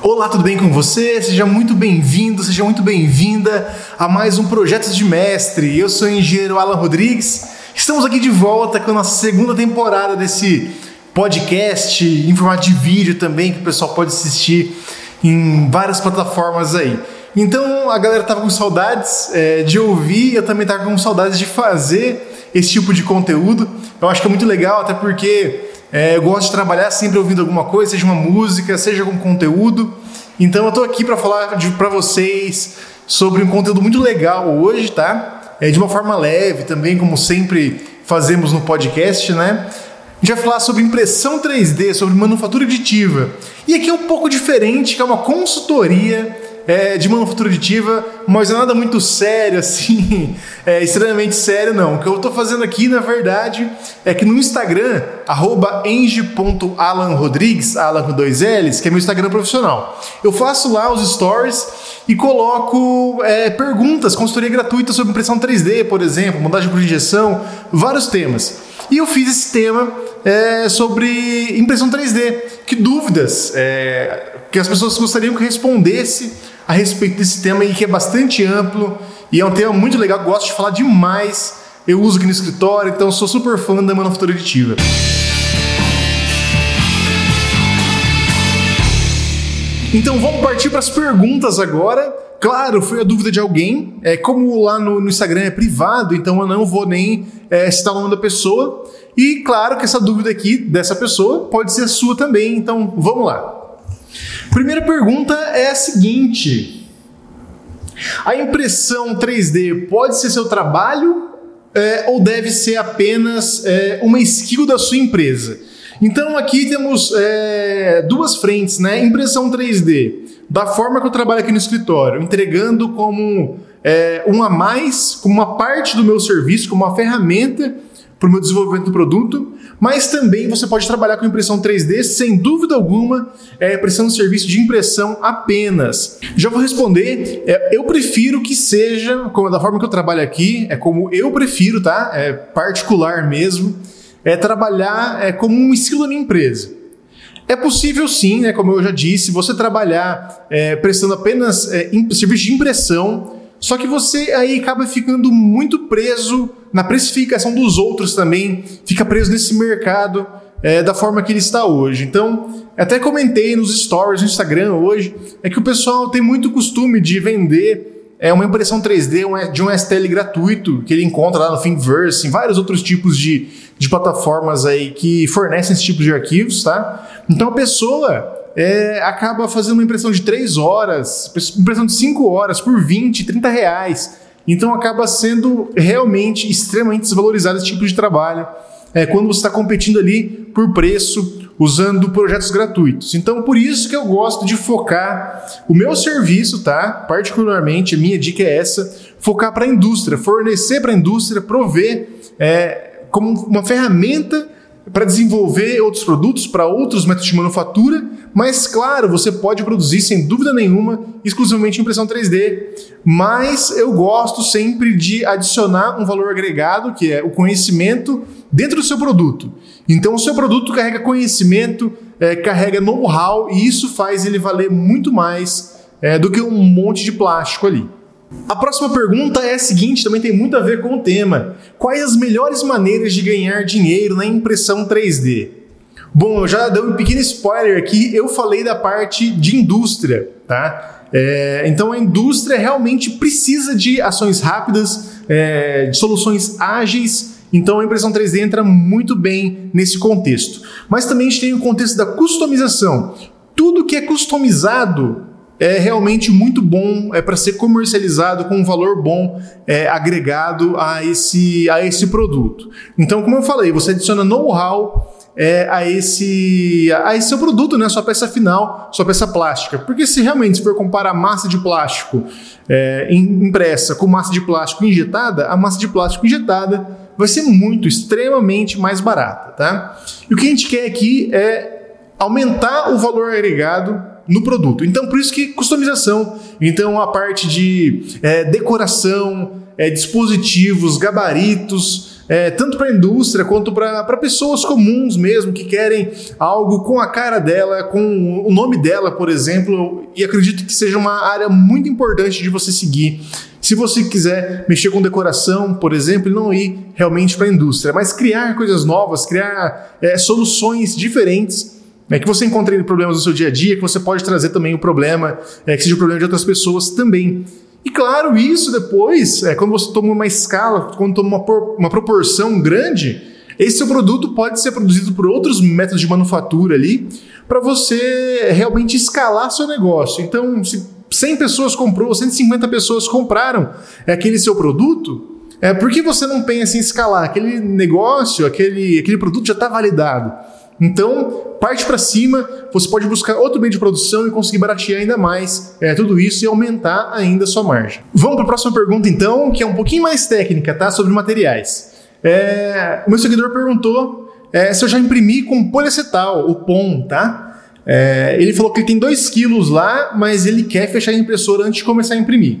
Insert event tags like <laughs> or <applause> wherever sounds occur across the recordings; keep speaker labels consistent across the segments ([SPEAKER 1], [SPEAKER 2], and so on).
[SPEAKER 1] Olá, tudo bem com você? Seja muito bem-vindo, seja muito bem-vinda a mais um Projeto de Mestre. Eu sou o engenheiro Alan Rodrigues. Estamos aqui de volta com a nossa segunda temporada desse podcast em formato de vídeo também, que o pessoal pode assistir em várias plataformas aí. Então a galera tava com saudades é, de ouvir, eu também tava com saudades de fazer esse tipo de conteúdo. Eu acho que é muito legal, até porque é, eu gosto de trabalhar sempre ouvindo alguma coisa, seja uma música, seja algum conteúdo. Então eu estou aqui para falar para vocês sobre um conteúdo muito legal hoje, tá? É de uma forma leve também, como sempre fazemos no podcast, né? A gente vai falar sobre impressão 3D, sobre manufatura aditiva. E aqui é um pouco diferente, que é uma consultoria é, de manufatura aditiva, mas é nada muito sério, <laughs> assim, é, extremamente sério, não. O que eu estou fazendo aqui, na verdade, é que no Instagram, eng.alanrodrigues, Alan com dois L's, que é meu Instagram profissional, eu faço lá os stories e coloco é, perguntas, consultoria gratuita sobre impressão 3D, por exemplo, montagem por injeção, vários temas. E eu fiz esse tema é, sobre impressão 3D. Que dúvidas é, que as pessoas gostariam que respondesse a respeito desse tema que é bastante amplo e é um tema muito legal, gosto de falar demais. Eu uso aqui no escritório, então sou super fã da manufatura aditiva. Então vamos partir para as perguntas agora. Claro, foi a dúvida de alguém. É, como lá no, no Instagram é privado, então eu não vou nem é, citar o nome da pessoa. E claro que essa dúvida aqui dessa pessoa pode ser sua também. Então vamos lá. Primeira pergunta é a seguinte: a impressão 3D pode ser seu trabalho é, ou deve ser apenas é, uma skill da sua empresa? Então aqui temos é, duas frentes, né? Impressão 3D, da forma que eu trabalho aqui no escritório, entregando como é, um a mais, como uma parte do meu serviço, como uma ferramenta para o meu desenvolvimento do produto, mas também você pode trabalhar com impressão 3D sem dúvida alguma, é, prestando serviço de impressão apenas. Já vou responder, é, eu prefiro que seja, como da forma que eu trabalho aqui, é como eu prefiro, tá? É particular mesmo, é trabalhar é, como um estilo da minha empresa. É possível sim, né, como eu já disse, você trabalhar é, prestando apenas é, serviço de impressão só que você aí acaba ficando muito preso na precificação dos outros também, fica preso nesse mercado é, da forma que ele está hoje. Então, até comentei nos stories no Instagram hoje, é que o pessoal tem muito costume de vender é, uma impressão 3D de um STL gratuito que ele encontra lá no Thingiverse, em vários outros tipos de, de plataformas aí que fornecem esse tipo de arquivos, tá? Então a pessoa é, acaba fazendo uma impressão de 3 horas, impressão de 5 horas por 20, 30 reais. Então acaba sendo realmente extremamente desvalorizado esse tipo de trabalho é, quando você está competindo ali por preço usando projetos gratuitos. Então por isso que eu gosto de focar o meu serviço, tá? Particularmente, a minha dica é essa: focar para a indústria, fornecer para a indústria, prover é, como uma ferramenta para desenvolver outros produtos para outros métodos de manufatura, mas claro, você pode produzir sem dúvida nenhuma exclusivamente impressão 3D, mas eu gosto sempre de adicionar um valor agregado, que é o conhecimento dentro do seu produto. Então o seu produto carrega conhecimento, é, carrega know-how e isso faz ele valer muito mais é, do que um monte de plástico ali. A próxima pergunta é a seguinte, também tem muito a ver com o tema. Quais as melhores maneiras de ganhar dinheiro na impressão 3D? Bom, eu já dei um pequeno spoiler aqui, eu falei da parte de indústria, tá? É, então a indústria realmente precisa de ações rápidas, é, de soluções ágeis, então a impressão 3D entra muito bem nesse contexto. Mas também a gente tem o contexto da customização. Tudo que é customizado é realmente muito bom, é para ser comercializado com um valor bom é, agregado a esse, a esse produto. Então, como eu falei, você adiciona know-how é, a, esse, a esse seu produto, né? sua peça final, sua peça plástica. Porque se realmente for comparar massa de plástico é, impressa com massa de plástico injetada, a massa de plástico injetada vai ser muito, extremamente mais barata. Tá? E o que a gente quer aqui é aumentar o valor agregado no produto. Então, por isso que customização. Então, a parte de é, decoração, é, dispositivos, gabaritos, é, tanto para a indústria quanto para pessoas comuns mesmo que querem algo com a cara dela, com o nome dela, por exemplo, e acredito que seja uma área muito importante de você seguir. Se você quiser mexer com decoração, por exemplo, e não ir realmente para a indústria, mas criar coisas novas, criar é, soluções diferentes é que você encontre problemas no seu dia a dia, que você pode trazer também o problema, é, que seja o problema de outras pessoas também. E claro, isso depois, é, quando você toma uma escala, quando toma uma, por, uma proporção grande, esse seu produto pode ser produzido por outros métodos de manufatura ali, para você realmente escalar seu negócio. Então, se 100 pessoas comprou, 150 pessoas compraram aquele seu produto, é, por que você não pensa em escalar? Aquele negócio, aquele, aquele produto já está validado. Então, parte para cima, você pode buscar outro meio de produção e conseguir baratear ainda mais é, tudo isso e aumentar ainda a sua margem. Vamos para a próxima pergunta, então, que é um pouquinho mais técnica, tá? Sobre materiais. É, o meu seguidor perguntou é, se eu já imprimi com poliacetal, o POM, tá? É, ele falou que ele tem 2 quilos lá, mas ele quer fechar a impressora antes de começar a imprimir.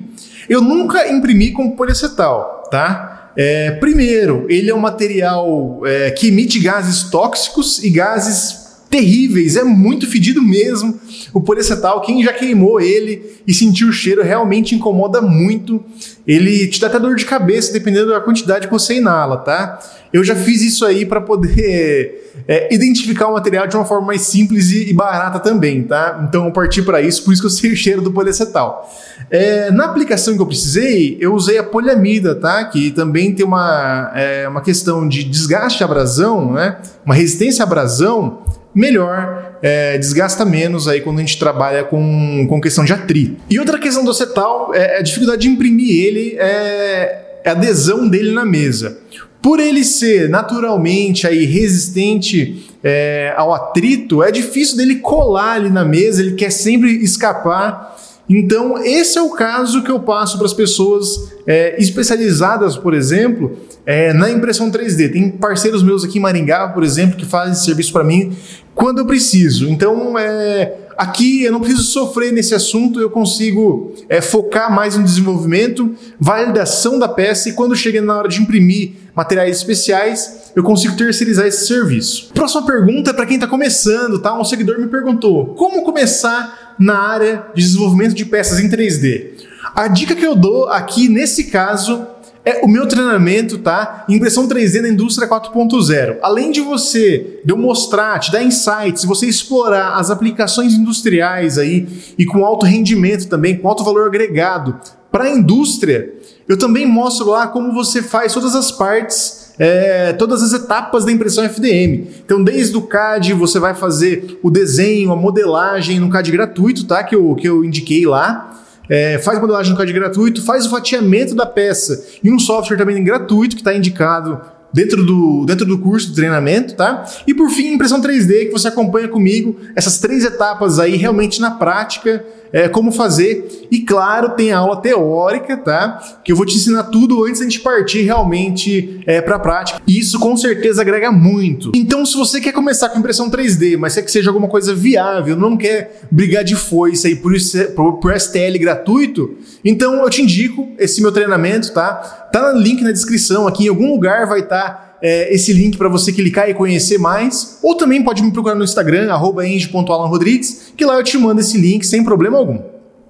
[SPEAKER 1] Eu nunca imprimi com poliacetal, tá? É, primeiro, ele é um material é, que emite gases tóxicos e gases terríveis, é muito fedido mesmo. O poliacetal, quem já queimou ele e sentiu o cheiro, realmente incomoda muito. Ele te dá até dor de cabeça, dependendo da quantidade que você inala, tá? Eu já fiz isso aí para poder é, identificar o material de uma forma mais simples e, barata também, tá? Então eu parti para isso, por isso que eu sei o cheiro do poliacetal. É, na aplicação que eu precisei, eu usei a poliamida, tá? Que também tem uma, é, uma questão de desgaste à abrasão, né? Uma resistência à abrasão melhor, é, desgasta menos aí quando a gente trabalha com, com questão de atrito. E outra questão do acetal é a dificuldade de imprimir ele, é, é a adesão dele na mesa. Por ele ser naturalmente aí resistente é, ao atrito, é difícil dele colar ali na mesa, ele quer sempre escapar. Então, esse é o caso que eu passo para as pessoas é, especializadas, por exemplo, é, na impressão 3D. Tem parceiros meus aqui em Maringá, por exemplo, que fazem serviço para mim quando eu preciso. Então, é, aqui eu não preciso sofrer nesse assunto, eu consigo é, focar mais no desenvolvimento, validação da peça e quando chega na hora de imprimir materiais especiais, eu consigo terceirizar esse serviço. Próxima pergunta é para quem está começando, tá? Um seguidor me perguntou: como começar na área de desenvolvimento de peças em 3D? A dica que eu dou aqui nesse caso é o meu treinamento, tá? Impressão 3D na indústria 4.0. Além de você, de eu mostrar, te dar insights, você explorar as aplicações industriais aí e com alto rendimento também, com alto valor agregado para a indústria, eu também mostro lá como você faz todas as partes, é, todas as etapas da impressão FDM. Então, desde o CAD, você vai fazer o desenho, a modelagem no CAD gratuito, tá? Que eu, que eu indiquei lá é, faz modelagem no CAD gratuito, faz o fatiamento da peça em um software também gratuito que está indicado dentro do, dentro do curso de treinamento, tá? E por fim, impressão 3D, que você acompanha comigo, essas três etapas aí realmente na prática, é, como fazer. E claro, tem aula teórica, tá? Que eu vou te ensinar tudo antes da gente partir realmente é, para a prática. E isso com certeza agrega muito. Então, se você quer começar com impressão 3D, mas quer que seja alguma coisa viável, não quer brigar de foice aí por, por, por STL gratuito, então eu te indico esse meu treinamento, tá? Tá no link na descrição aqui, em algum lugar vai estar. Tá é, esse link para você clicar e conhecer mais. Ou também pode me procurar no Instagram, eng.alanrodrigues, que lá eu te mando esse link sem problema algum.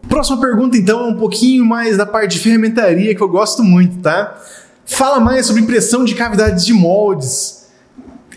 [SPEAKER 1] Próxima pergunta, então, é um pouquinho mais da parte de ferramentaria que eu gosto muito, tá? Fala mais sobre impressão de cavidades de moldes.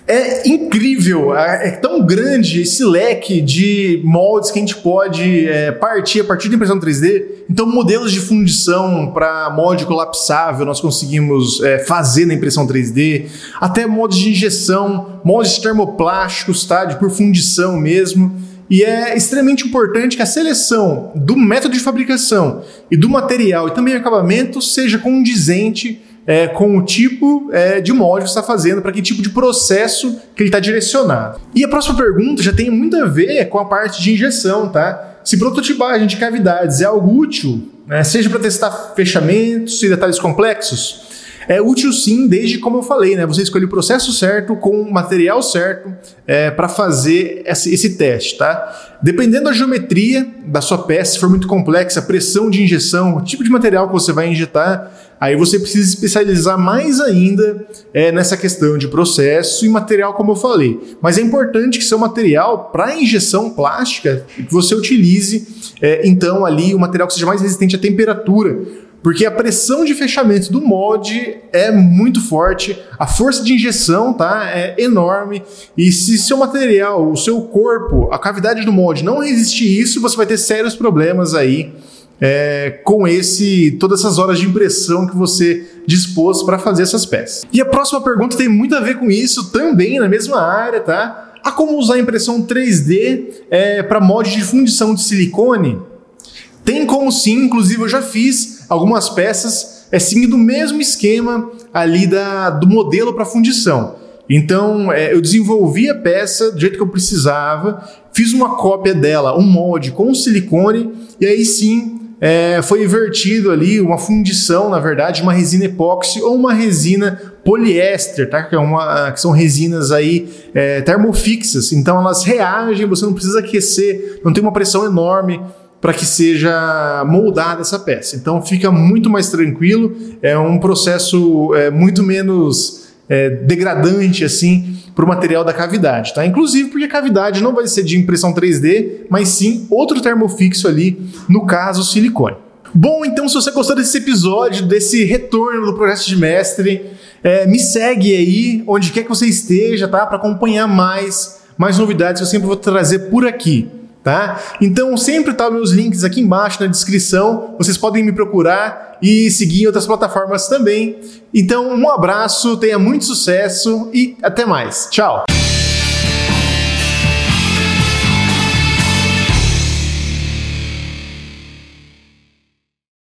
[SPEAKER 1] É incrível, é, é tão grande esse leque de moldes que a gente pode é, partir a partir da impressão 3D. Então, modelos de fundição para molde colapsável nós conseguimos é, fazer na impressão 3D, até moldes de injeção, moldes termoplásticos, tá? De por fundição mesmo. E é extremamente importante que a seleção do método de fabricação e do material e também acabamento seja condizente é, com o tipo é, de molde que você está fazendo, para que tipo de processo que ele está direcionado. E a próxima pergunta já tem muito a ver com a parte de injeção, tá? Se prototipagem de cavidades é algo útil, né, seja para testar fechamentos e detalhes complexos, é útil sim, desde como eu falei, né? Você escolhe o processo certo, com o material certo é, para fazer esse, esse, teste, tá? Dependendo da geometria da sua peça, se for muito complexa, pressão de injeção, o tipo de material que você vai injetar, aí você precisa especializar mais ainda é, nessa questão de processo e material, como eu falei. Mas é importante que seu material para injeção plástica que você utilize é, então ali um material que seja mais resistente à temperatura, porque a pressão de fechamento do molde é muito forte, a força de injeção tá, é enorme, e se seu material, o seu corpo, a cavidade do molde não resistir isso, você vai ter sérios problemas aí é, com esse todas essas horas de impressão que você dispôs para fazer essas peças. E a próxima pergunta tem muito a ver com isso também na mesma área, tá? Há como usar impressão 3D é, para molde de fundição de silicone? Tem como sim, inclusive eu já fiz algumas peças é seguindo o mesmo esquema ali da, do modelo para fundição. Então é, eu desenvolvi a peça do jeito que eu precisava, fiz uma cópia dela, um molde com silicone, e aí sim é, foi invertido ali uma fundição, na verdade, uma resina epóxi ou uma resina poliéster, tá? Que, é uma, que são resinas aí é, termofixas. Então elas reagem, você não precisa aquecer, não tem uma pressão enorme para que seja moldada essa peça. Então fica muito mais tranquilo, é um processo é, muito menos é, degradante assim para o material da cavidade, tá? Inclusive porque a cavidade não vai ser de impressão 3D, mas sim outro termofixo ali, no caso silicone. Bom, então se você gostou desse episódio, desse retorno do projeto de mestre, é, me segue aí onde quer que você esteja, tá? Para acompanhar mais mais novidades que eu sempre vou trazer por aqui tá? Então sempre tá meus links aqui embaixo na descrição. Vocês podem me procurar e seguir em outras plataformas também. Então um abraço, tenha muito sucesso e até mais. Tchau.